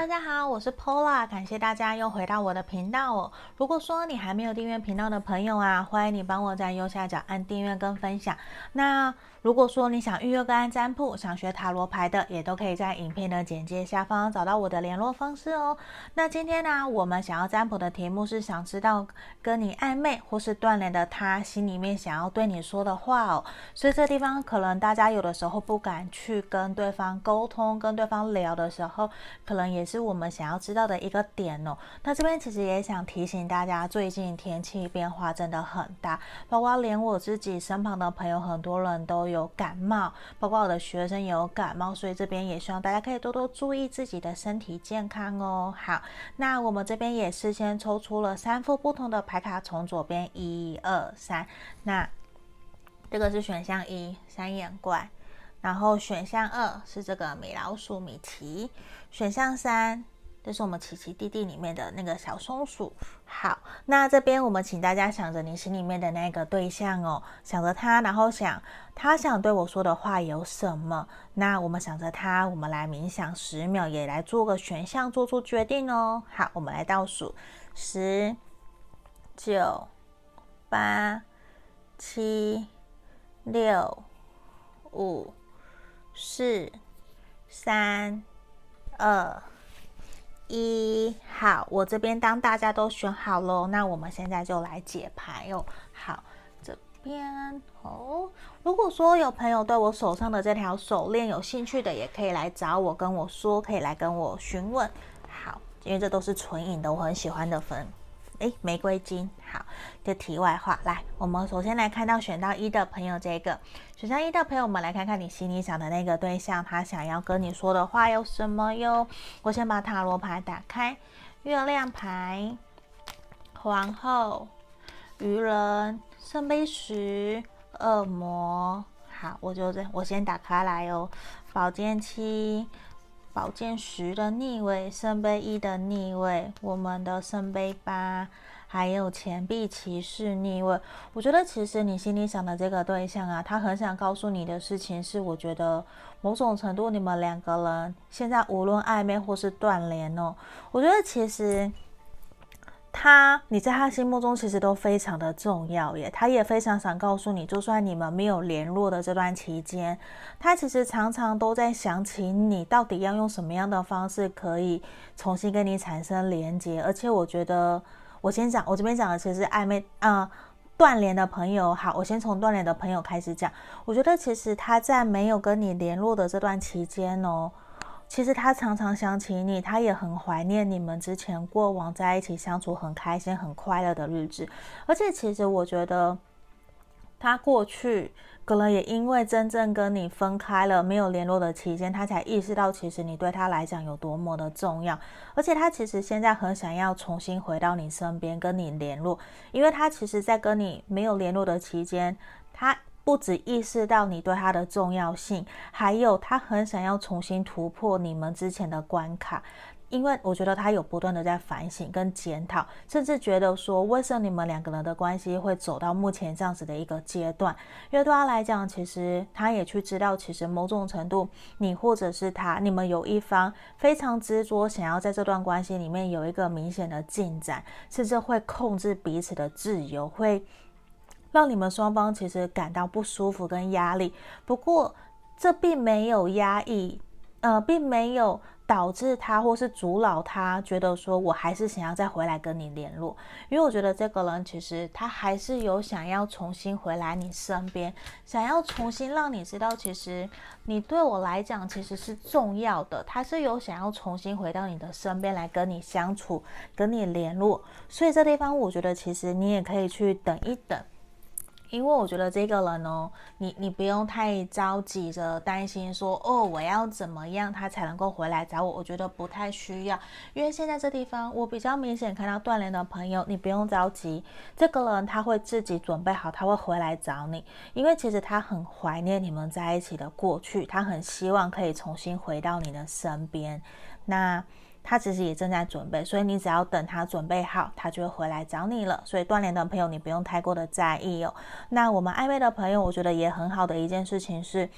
大家好，我是 Pola，感谢大家又回到我的频道哦。如果说你还没有订阅频道的朋友啊，欢迎你帮我在右下角按订阅跟分享。那如果说你想预约个案占卜，想学塔罗牌的，也都可以在影片的简介下方找到我的联络方式哦。那今天呢，我们想要占卜的题目是想知道跟你暧昧或是断联的他心里面想要对你说的话哦。所以这地方可能大家有的时候不敢去跟对方沟通，跟对方聊的时候，可能也是我们想要知道的一个点哦。那这边其实也想提醒大家，最近天气变化真的很大，包括连我自己身旁的朋友，很多人都有感冒，包括我的学生也有感冒，所以这边也希望大家可以多多注意自己的身体健康哦。好，那我们这边也事先抽出了三副不同的牌卡，从左边一二三，那这个是选项一，三眼怪，然后选项二是这个米老鼠米奇，选项三。这是我们奇奇弟弟里面的那个小松鼠。好，那这边我们请大家想着你心里面的那个对象哦，想着他，然后想他想对我说的话有什么？那我们想着他，我们来冥想十秒，也来做个选项，做出决定哦。好，我们来倒数：十、九、八、七、六、五、四、三、二。一好，我这边当大家都选好喽，那我们现在就来解牌哦。好，这边哦，如果说有朋友对我手上的这条手链有兴趣的，也可以来找我跟我说，可以来跟我询问。好，因为这都是纯银的，我很喜欢的粉。诶，玫瑰金。好，这题外话，来，我们首先来看到选到一的朋友，这个选项一的朋友，我们来看看你心里想的那个对象，他想要跟你说的话有什么哟？我先把塔罗牌打开，月亮牌、皇后、愚人、圣杯十、恶魔。好，我就这，我先打开来哦，宝剑七。宝剑十的逆位，圣杯一的逆位，我们的圣杯八，还有钱币骑士逆位。我觉得其实你心里想的这个对象啊，他很想告诉你的事情是，我觉得某种程度你们两个人现在无论暧昧或是断联哦，我觉得其实。他，你在他心目中其实都非常的重要耶，他也非常想告诉你，就算你们没有联络的这段期间，他其实常常都在想起你，到底要用什么样的方式可以重新跟你产生连接。而且我觉得，我先讲，我这边讲的其实暧昧啊、断联的朋友。好，我先从断联的朋友开始讲。我觉得其实他在没有跟你联络的这段期间哦。其实他常常想起你，他也很怀念你们之前过往在一起相处很开心、很快乐的日子。而且，其实我觉得他过去可能也因为真正跟你分开了、没有联络的期间，他才意识到其实你对他来讲有多么的重要。而且，他其实现在很想要重新回到你身边跟你联络，因为他其实，在跟你没有联络的期间，他。不止意识到你对他的重要性，还有他很想要重新突破你们之前的关卡，因为我觉得他有不断的在反省跟检讨，甚至觉得说，为什么你们两个人的关系会走到目前这样子的一个阶段？因为对他来讲，其实他也去知道，其实某种程度，你或者是他，你们有一方非常执着，想要在这段关系里面有一个明显的进展，甚至会控制彼此的自由，会。让你们双方其实感到不舒服跟压力，不过这并没有压抑，呃，并没有导致他或是阻挠他觉得说我还是想要再回来跟你联络，因为我觉得这个人其实他还是有想要重新回来你身边，想要重新让你知道，其实你对我来讲其实是重要的，他是有想要重新回到你的身边来跟你相处、跟你联络，所以这地方我觉得其实你也可以去等一等。因为我觉得这个人哦，你你不用太着急着担心说哦，我要怎么样他才能够回来找我？我觉得不太需要，因为现在这地方我比较明显看到断联的朋友，你不用着急，这个人他会自己准备好，他会回来找你，因为其实他很怀念你们在一起的过去，他很希望可以重新回到你的身边。那。他其实也正在准备，所以你只要等他准备好，他就会回来找你了。所以断联的朋友，你不用太过的在意哦。那我们暧昧的朋友，我觉得也很好的一件事情是，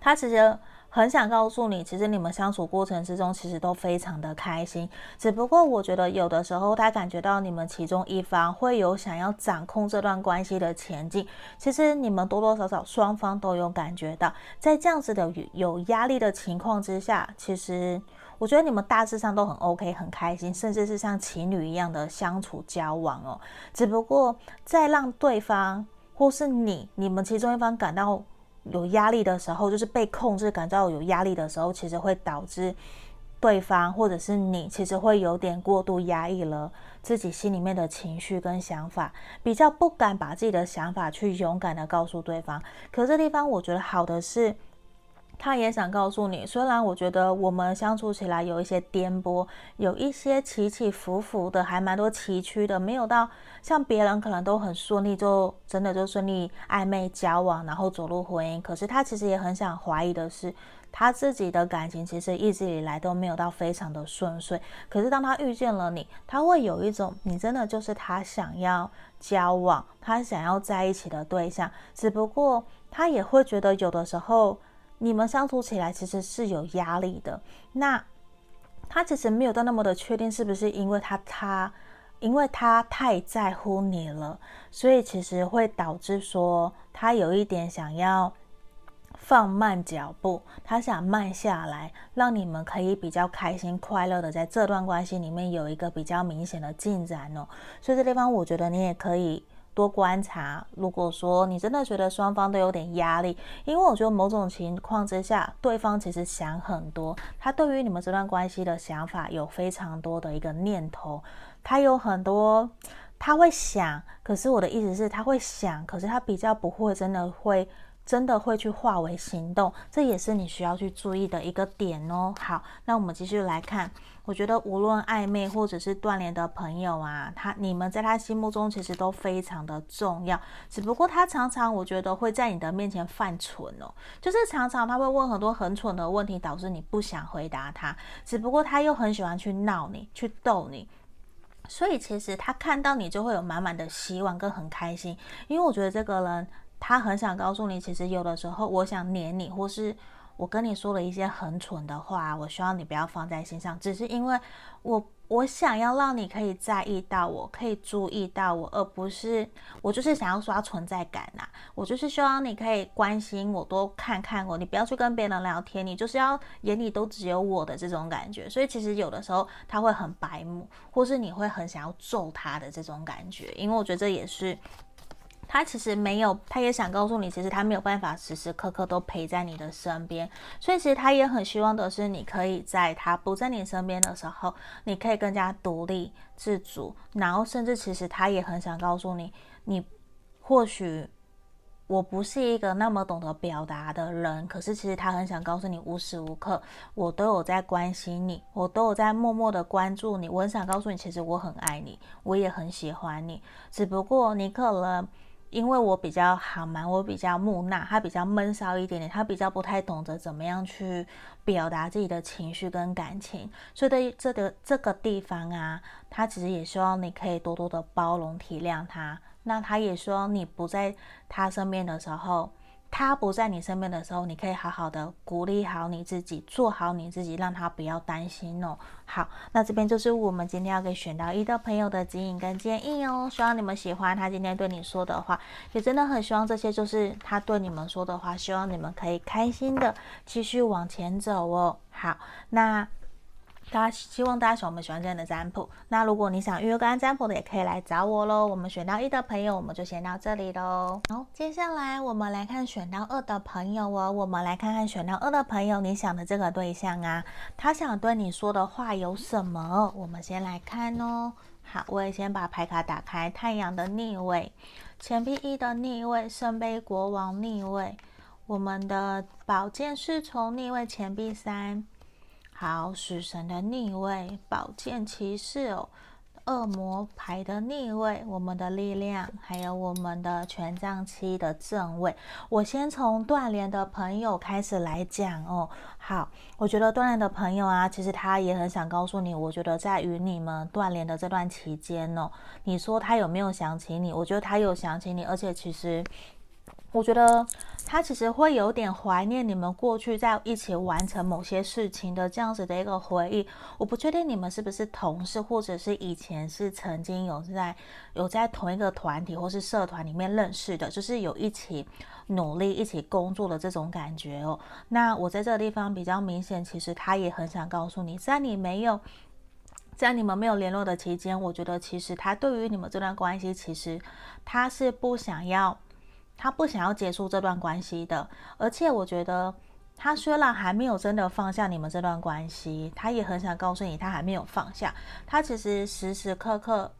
他其实很想告诉你，其实你们相处过程之中，其实都非常的开心。只不过我觉得有的时候，他感觉到你们其中一方会有想要掌控这段关系的前进。其实你们多多少少双方都有感觉到，在这样子的有压力的情况之下，其实我觉得你们大致上都很 OK，很开心，甚至是像情侣一样的相处交往哦。只不过在让对方或是你，你们其中一方感到。有压力的时候，就是被控制，感到有压力的时候，其实会导致对方或者是你，其实会有点过度压抑了自己心里面的情绪跟想法，比较不敢把自己的想法去勇敢的告诉对方。可这地方我觉得好的是。他也想告诉你，虽然我觉得我们相处起来有一些颠簸，有一些起起伏伏的，还蛮多崎岖的，没有到像别人可能都很顺利，就真的就顺利暧昧交往，然后走入婚姻。可是他其实也很想怀疑的是，他自己的感情其实一直以来都没有到非常的顺遂。可是当他遇见了你，他会有一种你真的就是他想要交往，他想要在一起的对象。只不过他也会觉得有的时候。你们相处起来其实是有压力的，那他其实没有到那么的确定，是不是因为他他，因为他太在乎你了，所以其实会导致说他有一点想要放慢脚步，他想慢下来，让你们可以比较开心快乐的在这段关系里面有一个比较明显的进展哦。所以这地方我觉得你也可以。多观察，如果说你真的觉得双方都有点压力，因为我觉得某种情况之下，对方其实想很多，他对于你们这段关系的想法有非常多的一个念头，他有很多，他会想，可是我的意思是，他会想，可是他比较不会真的会。真的会去化为行动，这也是你需要去注意的一个点哦。好，那我们继续来看。我觉得无论暧昧或者是断联的朋友啊，他你们在他心目中其实都非常的重要。只不过他常常我觉得会在你的面前犯蠢哦，就是常常他会问很多很蠢的问题，导致你不想回答他。只不过他又很喜欢去闹你，去逗你，所以其实他看到你就会有满满的希望跟很开心，因为我觉得这个人。他很想告诉你，其实有的时候我想黏你，或是我跟你说了一些很蠢的话，我希望你不要放在心上，只是因为我我想要让你可以在意到我，可以注意到我，而不是我就是想要刷存在感呐、啊，我就是希望你可以关心我，多看看我，你不要去跟别人聊天，你就是要眼里都只有我的这种感觉，所以其实有的时候他会很白目，或是你会很想要揍他的这种感觉，因为我觉得这也是。他其实没有，他也想告诉你，其实他没有办法时时刻刻都陪在你的身边，所以其实他也很希望的是，你可以在他不在你身边的时候，你可以更加独立自主，然后甚至其实他也很想告诉你，你或许我不是一个那么懂得表达的人，可是其实他很想告诉你，无时无刻我都有在关心你，我都有在默默的关注你，我很想告诉你，其实我很爱你，我也很喜欢你，只不过你可能。因为我比较好嘛，我比较木讷，他比较闷骚一点点，他比较不太懂得怎么样去表达自己的情绪跟感情，所以对这个这个地方啊，他其实也希望你可以多多的包容体谅他，那他也希望你不在他身边的时候。他不在你身边的时候，你可以好好的鼓励好你自己，做好你自己，让他不要担心哦。好，那这边就是我们今天要给选到一的朋友的指引跟建议哦。希望你们喜欢他今天对你说的话，也真的很希望这些就是他对你们说的话，希望你们可以开心的继续往前走哦。好，那。大家希望大家喜欢我们喜欢这样的占卜。那如果你想预约个案占卜的，也可以来找我喽。我们选到一的朋友，我们就先到这里喽。好，接下来我们来看选到二的朋友哦。我们来看看选到二的朋友，你想的这个对象啊，他想对你说的话有什么？我们先来看哦。好，我也先把牌卡打开。太阳的逆位，钱币一的逆位，圣杯国王逆位，我们的宝剑侍从逆位，钱币三。好，死神的逆位，宝剑骑士哦，恶魔牌的逆位，我们的力量，还有我们的权杖七的正位。我先从断联的朋友开始来讲哦。好，我觉得断联的朋友啊，其实他也很想告诉你，我觉得在与你们断联的这段期间哦，你说他有没有想起你？我觉得他有想起你，而且其实。我觉得他其实会有点怀念你们过去在一起完成某些事情的这样子的一个回忆。我不确定你们是不是同事，或者是以前是曾经有在有在同一个团体或是社团里面认识的，就是有一起努力、一起工作的这种感觉哦。那我在这个地方比较明显，其实他也很想告诉你，在你没有在你们没有联络的期间，我觉得其实他对于你们这段关系，其实他是不想要。他不想要结束这段关系的，而且我觉得他虽然还没有真的放下你们这段关系，他也很想告诉你，他还没有放下。他其实时时刻刻，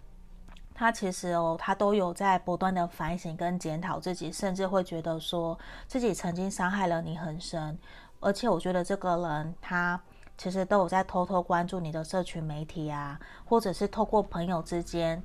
他其实哦，他都有在不断的反省跟检讨自己，甚至会觉得说自己曾经伤害了你很深。而且我觉得这个人他其实都有在偷偷关注你的社群媒体啊，或者是透过朋友之间。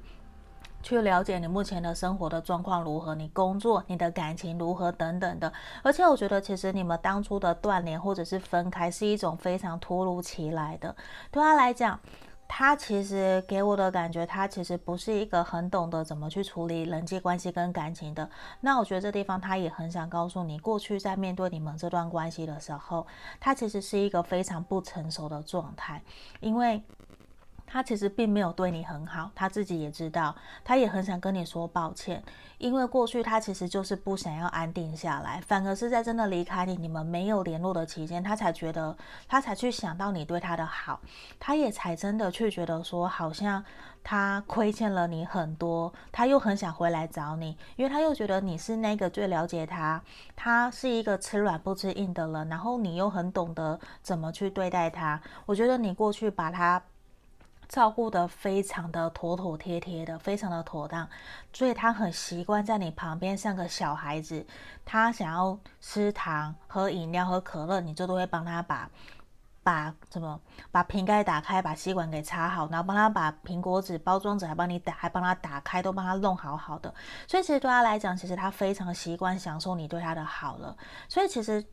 去了解你目前的生活的状况如何，你工作、你的感情如何等等的。而且我觉得，其实你们当初的断联或者是分开，是一种非常突如其来的。对他来讲，他其实给我的感觉，他其实不是一个很懂得怎么去处理人际关系跟感情的。那我觉得这地方他也很想告诉你，过去在面对你们这段关系的时候，他其实是一个非常不成熟的状态，因为。他其实并没有对你很好，他自己也知道，他也很想跟你说抱歉，因为过去他其实就是不想要安定下来，反而是在真的离开你，你们没有联络的期间，他才觉得，他才去想到你对他的好，他也才真的去觉得说，好像他亏欠了你很多，他又很想回来找你，因为他又觉得你是那个最了解他，他是一个吃软不吃硬的人，然后你又很懂得怎么去对待他，我觉得你过去把他。照顾得非常的妥妥帖帖的，非常的妥当，所以他很习惯在你旁边像个小孩子。他想要吃糖、喝饮料、喝可乐，你就都会帮他把把怎么把瓶盖打开，把吸管给插好，然后帮他把苹果纸包装纸还帮你打，还帮他打开，都帮他弄好好的。所以其实对他来讲，其实他非常习惯享受你对他的好了。所以其实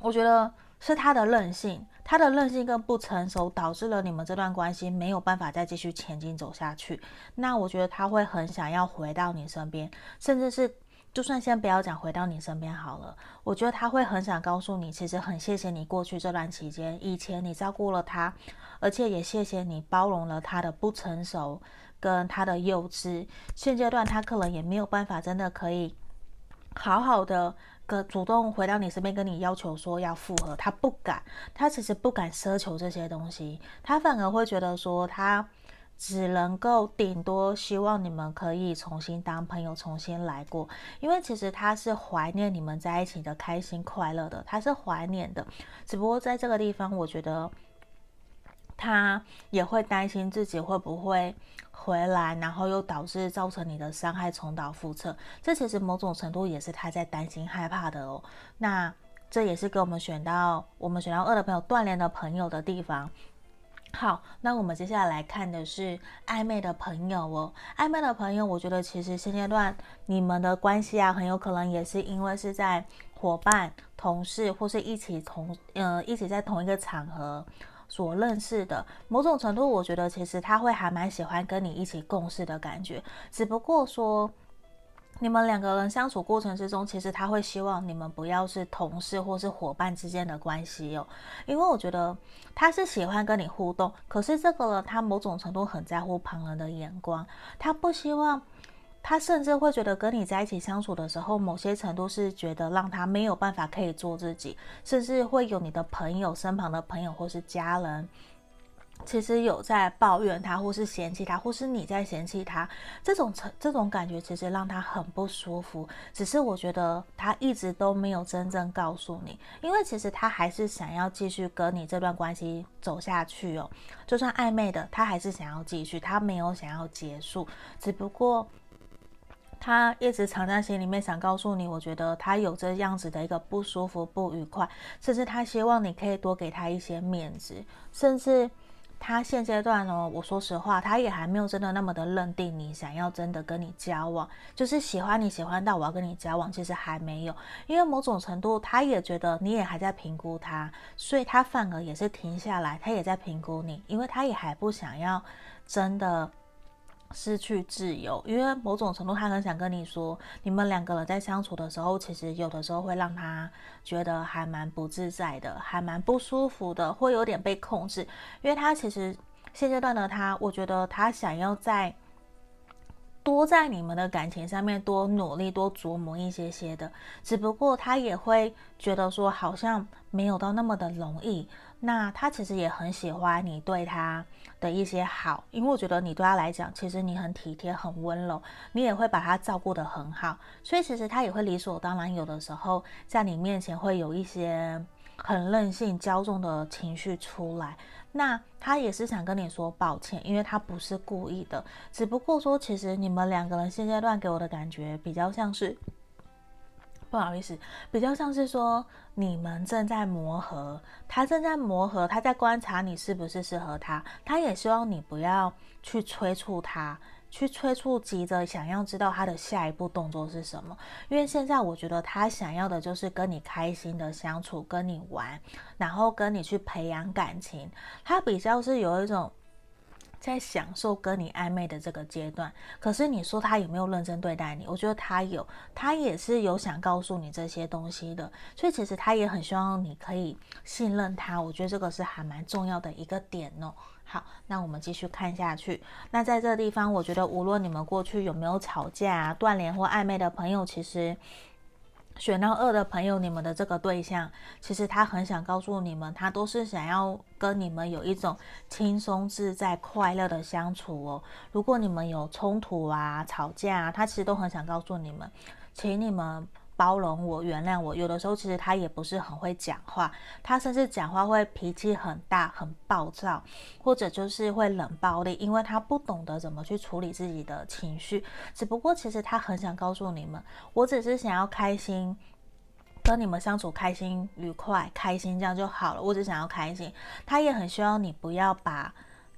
我觉得。是他的任性，他的任性跟不成熟，导致了你们这段关系没有办法再继续前进走下去。那我觉得他会很想要回到你身边，甚至是就算先不要讲回到你身边好了，我觉得他会很想告诉你，其实很谢谢你过去这段期间，以前你照顾了他，而且也谢谢你包容了他的不成熟跟他的幼稚。现阶段他可能也没有办法真的可以好好的。个主动回到你身边，跟你要求说要复合，他不敢，他其实不敢奢求这些东西，他反而会觉得说，他只能够顶多希望你们可以重新当朋友，重新来过，因为其实他是怀念你们在一起的开心快乐的，他是怀念的，只不过在这个地方，我觉得。他也会担心自己会不会回来，然后又导致造成你的伤害重蹈覆辙。这其实某种程度也是他在担心害怕的哦。那这也是给我们选到我们选到二的朋友断联的朋友的地方。好，那我们接下来来看的是暧昧的朋友哦。暧昧的朋友，我觉得其实现阶段你们的关系啊，很有可能也是因为是在伙伴、同事或是一起同呃一起在同一个场合。所认识的某种程度，我觉得其实他会还蛮喜欢跟你一起共事的感觉。只不过说，你们两个人相处过程之中，其实他会希望你们不要是同事或是伙伴之间的关系哦。因为我觉得他是喜欢跟你互动，可是这个人他某种程度很在乎旁人的眼光，他不希望。他甚至会觉得跟你在一起相处的时候，某些程度是觉得让他没有办法可以做自己，甚至会有你的朋友、身旁的朋友或是家人，其实有在抱怨他，或是嫌弃他，或是你在嫌弃他，这种成这种感觉其实让他很不舒服。只是我觉得他一直都没有真正告诉你，因为其实他还是想要继续跟你这段关系走下去哦，就算暧昧的，他还是想要继续，他没有想要结束，只不过。他一直藏在心里面，想告诉你，我觉得他有这样子的一个不舒服、不愉快，甚至他希望你可以多给他一些面子，甚至他现阶段呢，我说实话，他也还没有真的那么的认定你，想要真的跟你交往，就是喜欢你喜欢到我要跟你交往，其实还没有，因为某种程度他也觉得你也还在评估他，所以他反而也是停下来，他也在评估你，因为他也还不想要真的。失去自由，因为某种程度他很想跟你说，你们两个人在相处的时候，其实有的时候会让他觉得还蛮不自在的，还蛮不舒服的，会有点被控制，因为他其实现阶段的他，我觉得他想要在。多在你们的感情上面多努力、多琢磨一些些的，只不过他也会觉得说好像没有到那么的容易。那他其实也很喜欢你对他的一些好，因为我觉得你对他来讲，其实你很体贴、很温柔，你也会把他照顾得很好，所以其实他也会理所当然，有的时候在你面前会有一些很任性、骄纵的情绪出来。那他也是想跟你说抱歉，因为他不是故意的，只不过说其实你们两个人现阶段给我的感觉比较像是，不好意思，比较像是说你们正在磨合，他正在磨合，他在观察你是不是适合他，他也希望你不要去催促他。去催促，急着想要知道他的下一步动作是什么，因为现在我觉得他想要的就是跟你开心的相处，跟你玩，然后跟你去培养感情。他比较是有一种在享受跟你暧昧的这个阶段。可是你说他有没有认真对待你？我觉得他有，他也是有想告诉你这些东西的。所以其实他也很希望你可以信任他。我觉得这个是还蛮重要的一个点哦。好，那我们继续看下去。那在这个地方，我觉得无论你们过去有没有吵架啊、断联或暧昧的朋友，其实选到二的朋友，你们的这个对象，其实他很想告诉你们，他都是想要跟你们有一种轻松自在、快乐的相处哦。如果你们有冲突啊、吵架啊，他其实都很想告诉你们，请你们。包容我，原谅我。有的时候其实他也不是很会讲话，他甚至讲话会脾气很大、很暴躁，或者就是会冷暴力，因为他不懂得怎么去处理自己的情绪。只不过其实他很想告诉你们，我只是想要开心，跟你们相处开心、愉快、开心这样就好了。我只想要开心，他也很希望你不要把。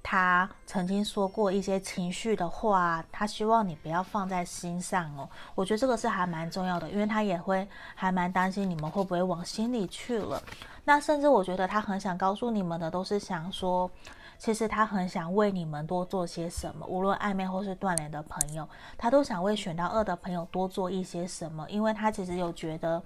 他曾经说过一些情绪的话，他希望你不要放在心上哦。我觉得这个是还蛮重要的，因为他也会还蛮担心你们会不会往心里去了。那甚至我觉得他很想告诉你们的，都是想说，其实他很想为你们多做些什么，无论暧昧或是断联的朋友，他都想为选到二的朋友多做一些什么，因为他其实有觉得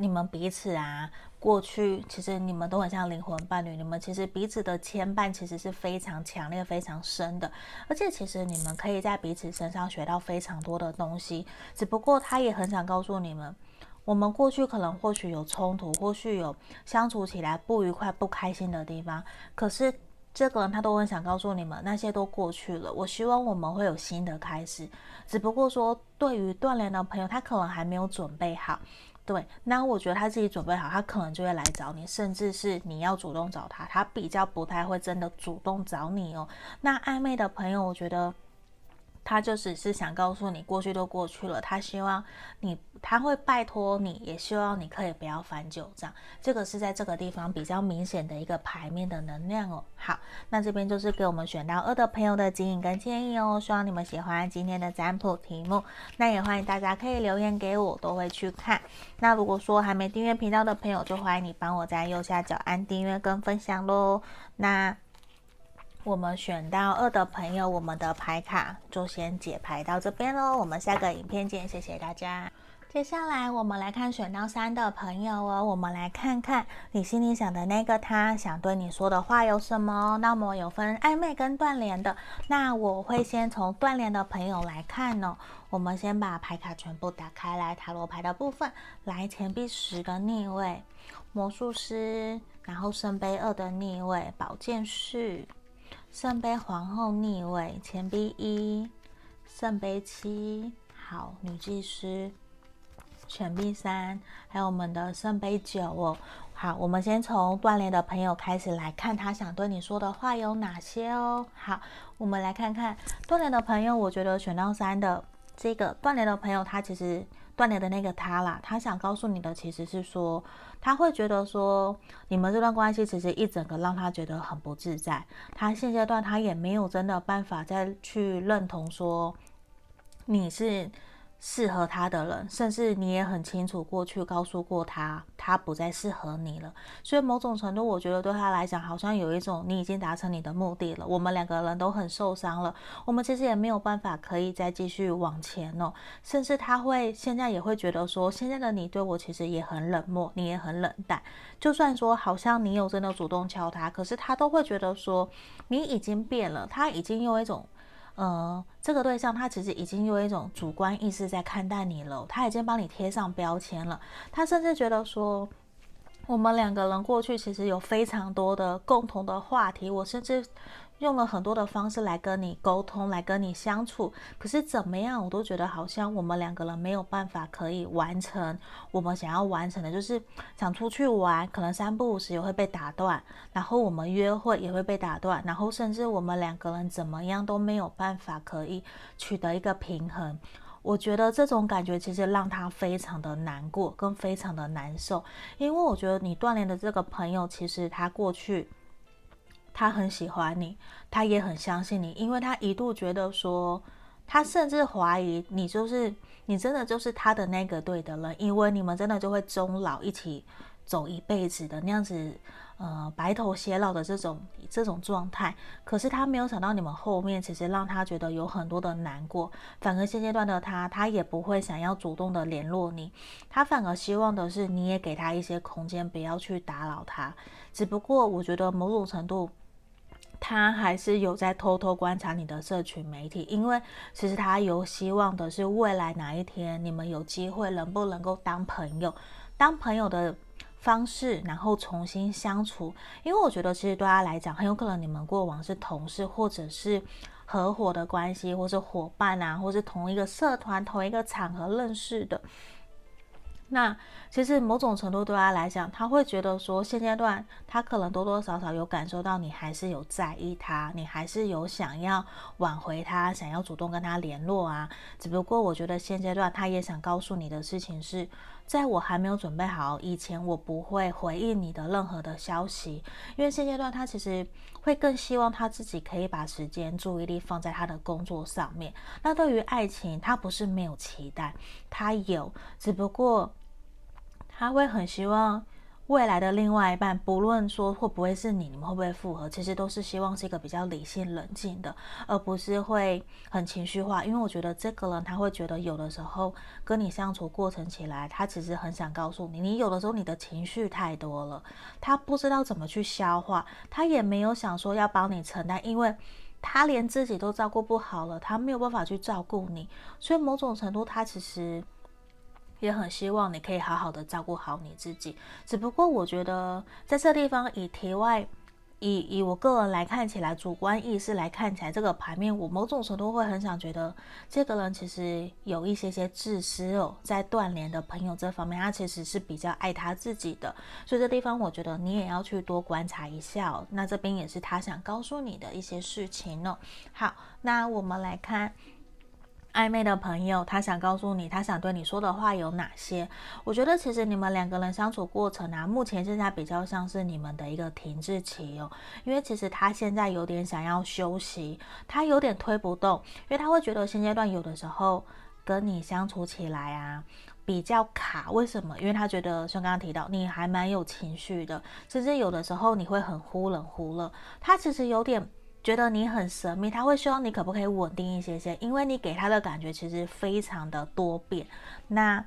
你们彼此啊。过去其实你们都很像灵魂伴侣，你们其实彼此的牵绊其实是非常强烈、非常深的，而且其实你们可以在彼此身上学到非常多的东西。只不过他也很想告诉你们，我们过去可能或许有冲突，或许有相处起来不愉快、不开心的地方，可是这个人他都很想告诉你们，那些都过去了。我希望我们会有新的开始，只不过说对于断联的朋友，他可能还没有准备好。对，那我觉得他自己准备好，他可能就会来找你，甚至是你要主动找他，他比较不太会真的主动找你哦。那暧昧的朋友，我觉得。他就只是想告诉你，过去都过去了。他希望你，他会拜托你，也希望你可以不要翻旧账。这个是在这个地方比较明显的一个牌面的能量哦。好，那这边就是给我们选到二的朋友的指引跟建议哦。希望你们喜欢今天的占卜题目。那也欢迎大家可以留言给我，都会去看。那如果说还没订阅频道的朋友，就欢迎你帮我在右下角按订阅跟分享喽。那。我们选到二的朋友，我们的牌卡就先解牌到这边喽。我们下个影片见，谢谢大家。接下来我们来看选到三的朋友哦，我们来看看你心里想的那个他想对你说的话有什么。那么有分暧昧跟断联的，那我会先从断联的朋友来看哦。我们先把牌卡全部打开来，塔罗牌的部分来，钱币十的逆位，魔术师，然后圣杯二的逆位，宝剑四。圣杯皇后逆位，钱币一，圣杯七，好，女祭司，钱币三，还有我们的圣杯九哦。好，我们先从断联的朋友开始来看，他想对你说的话有哪些哦。好，我们来看看断联的朋友，我觉得选到三的这个断联的朋友，他其实。断联的那个他啦，他想告诉你的其实是说，他会觉得说，你们这段关系其实一整个让他觉得很不自在。他现阶段他也没有真的办法再去认同说，你是适合他的人，甚至你也很清楚过去告诉过他，他不再适合你了。所以某种程度，我觉得对他来讲，好像有一种你已经达成你的目的了。我们两个人都很受伤了，我们其实也没有办法可以再继续往前哦。甚至他会现在也会觉得说，现在的你对我其实也很冷漠，你也很冷淡。就算说好像你有真的主动敲他，可是他都会觉得说你已经变了，他已经用一种。呃，这个对象他其实已经有一种主观意识在看待你了，他已经帮你贴上标签了，他甚至觉得说，我们两个人过去其实有非常多的共同的话题，我甚至。用了很多的方式来跟你沟通，来跟你相处，可是怎么样，我都觉得好像我们两个人没有办法可以完成我们想要完成的，就是想出去玩，可能三不五时也会被打断，然后我们约会也会被打断，然后甚至我们两个人怎么样都没有办法可以取得一个平衡。我觉得这种感觉其实让他非常的难过，跟非常的难受，因为我觉得你锻炼的这个朋友，其实他过去。他很喜欢你，他也很相信你，因为他一度觉得说，他甚至怀疑你就是你真的就是他的那个对的人，因为你们真的就会终老一起走一辈子的那样子，呃，白头偕老的这种这种状态。可是他没有想到你们后面其实让他觉得有很多的难过，反而现阶段的他，他也不会想要主动的联络你，他反而希望的是你也给他一些空间，不要去打扰他。只不过我觉得某种程度。他还是有在偷偷观察你的社群媒体，因为其实他有希望的是未来哪一天你们有机会能不能够当朋友，当朋友的方式，然后重新相处。因为我觉得其实对他来讲，很有可能你们过往是同事，或者是合伙的关系，或是伙伴啊，或是同一个社团、同一个场合认识的。那其实某种程度对他来讲，他会觉得说，现阶段他可能多多少少有感受到你还是有在意他，你还是有想要挽回他，想要主动跟他联络啊。只不过我觉得现阶段他也想告诉你的事情是，在我还没有准备好以前，我不会回应你的任何的消息，因为现阶段他其实会更希望他自己可以把时间注意力放在他的工作上面。那对于爱情，他不是没有期待，他有，只不过。他会很希望未来的另外一半，不论说会不会是你，你们会不会复合，其实都是希望是一个比较理性冷静的，而不是会很情绪化。因为我觉得这个人他会觉得有的时候跟你相处过程起来，他其实很想告诉你，你有的时候你的情绪太多了，他不知道怎么去消化，他也没有想说要帮你承担，因为他连自己都照顾不好了，他没有办法去照顾你，所以某种程度他其实。也很希望你可以好好的照顾好你自己，只不过我觉得在这地方以题外，以以我个人来看起来，主观意识来看起来，这个牌面我某种程度会很想觉得这个人其实有一些些自私哦，在断联的朋友这方面，他其实是比较爱他自己的，所以这地方我觉得你也要去多观察一下哦。那这边也是他想告诉你的一些事情哦。好，那我们来看。暧昧的朋友，他想告诉你，他想对你说的话有哪些？我觉得其实你们两个人相处过程啊，目前现在比较像是你们的一个停滞期哦，因为其实他现在有点想要休息，他有点推不动，因为他会觉得现阶段有的时候跟你相处起来啊比较卡，为什么？因为他觉得像刚刚提到，你还蛮有情绪的，甚至有的时候你会很忽冷忽热，他其实有点。觉得你很神秘，他会希望你可不可以稳定一些些，因为你给他的感觉其实非常的多变。那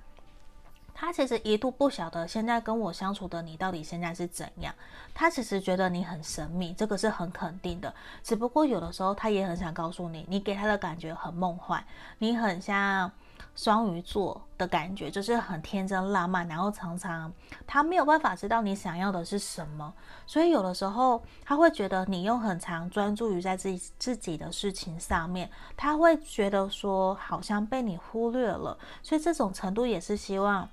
他其实一度不晓得现在跟我相处的你到底现在是怎样。他其实觉得你很神秘，这个是很肯定的。只不过有的时候他也很想告诉你，你给他的感觉很梦幻，你很像。双鱼座的感觉就是很天真浪漫，然后常常他没有办法知道你想要的是什么，所以有的时候他会觉得你又很常专注于在自己自己的事情上面，他会觉得说好像被你忽略了，所以这种程度也是希望。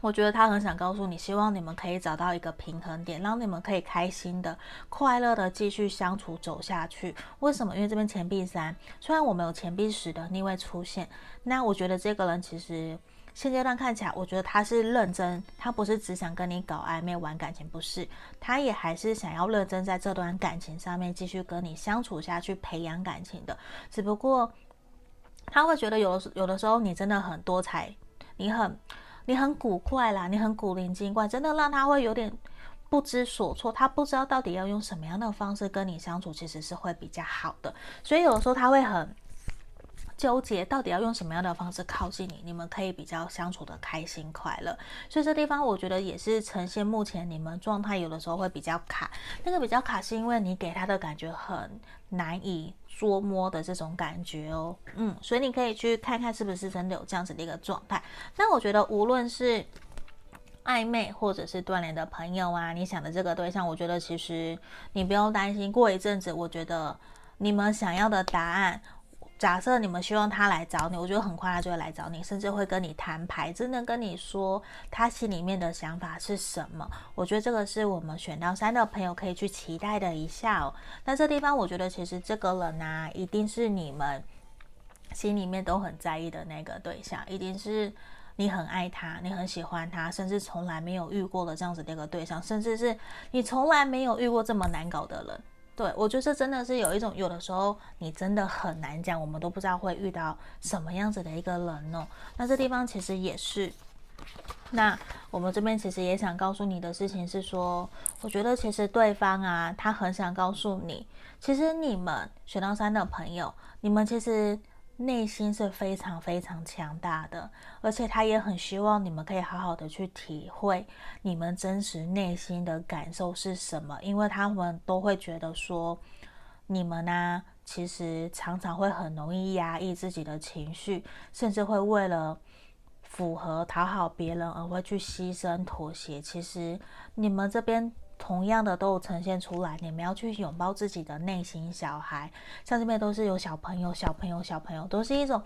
我觉得他很想告诉你，希望你们可以找到一个平衡点，让你们可以开心的、快乐的继续相处走下去。为什么？因为这边钱币三，虽然我们有钱币十的逆位出现，那我觉得这个人其实现阶段看起来，我觉得他是认真，他不是只想跟你搞暧昧玩感情，不是，他也还是想要认真在这段感情上面继续跟你相处下去，培养感情的，只不过。他会觉得有有的时候你真的很多才，你很你很古怪啦，你很古灵精怪，真的让他会有点不知所措。他不知道到底要用什么样的方式跟你相处，其实是会比较好的。所以有的时候他会很。纠结到底要用什么样的方式靠近你，你们可以比较相处的开心快乐。所以这地方我觉得也是呈现目前你们状态有的时候会比较卡，那个比较卡是因为你给他的感觉很难以捉摸的这种感觉哦。嗯，所以你可以去看看是不是真的有这样子的一个状态。那我觉得无论是暧昧或者是断联的朋友啊，你想的这个对象，我觉得其实你不用担心，过一阵子我觉得你们想要的答案。假设你们希望他来找你，我觉得很快他就会来找你，甚至会跟你摊牌，真的跟你说他心里面的想法是什么。我觉得这个是我们选到三的朋友可以去期待的一下哦。那这地方我觉得其实这个人呢、一定是你们心里面都很在意的那个对象，一定是你很爱他，你很喜欢他，甚至从来没有遇过的这样子的一个对象，甚至是你从来没有遇过这么难搞的人。对，我觉得真的是有一种，有的时候你真的很难讲，我们都不知道会遇到什么样子的一个人哦。那这地方其实也是，那我们这边其实也想告诉你的事情是说，我觉得其实对方啊，他很想告诉你，其实你们选到三的朋友，你们其实。内心是非常非常强大的，而且他也很希望你们可以好好的去体会你们真实内心的感受是什么，因为他们都会觉得说，你们呢、其实常常会很容易压抑自己的情绪，甚至会为了符合讨好别人而会去牺牲妥协。其实你们这边。同样的都有呈现出来，你们要去拥抱自己的内心小孩，像这边都是有小朋友、小朋友、小朋友，都是一种。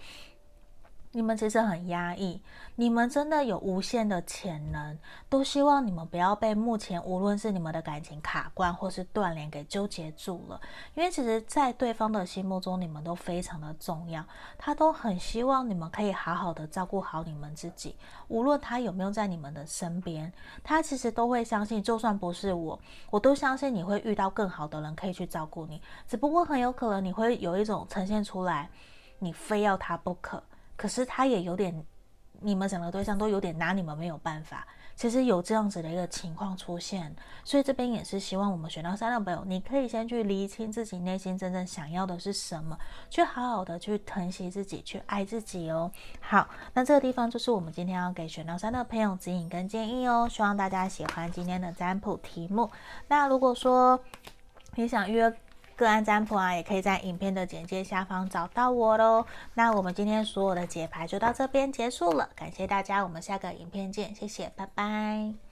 你们其实很压抑，你们真的有无限的潜能，都希望你们不要被目前无论是你们的感情卡关或是断联给纠结住了。因为其实，在对方的心目中，你们都非常的重要，他都很希望你们可以好好的照顾好你们自己。无论他有没有在你们的身边，他其实都会相信，就算不是我，我都相信你会遇到更好的人可以去照顾你。只不过很有可能你会有一种呈现出来，你非要他不可。可是他也有点，你们整个对象都有点拿你们没有办法。其实有这样子的一个情况出现，所以这边也是希望我们选到三的朋友，你可以先去厘清自己内心真正想要的是什么，去好好的去疼惜自己，去爱自己哦。好，那这个地方就是我们今天要给选到三的朋友指引跟建议哦。希望大家喜欢今天的占卜题目。那如果说你想约，个案占卜啊，也可以在影片的简介下方找到我喽。那我们今天所有的解牌就到这边结束了，感谢大家，我们下个影片见，谢谢，拜拜。